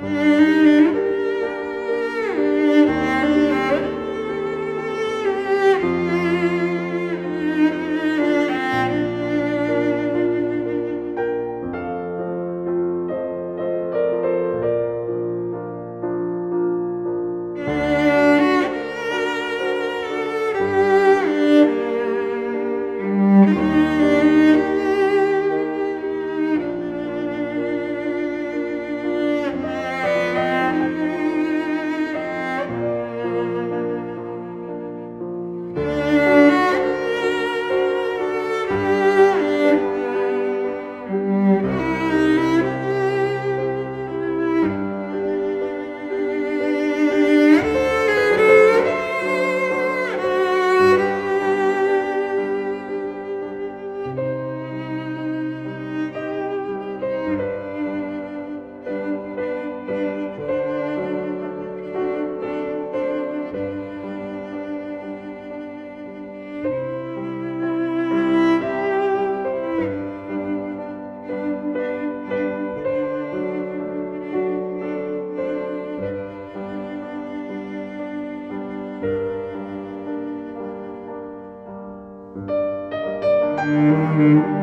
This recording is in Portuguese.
Música Música Música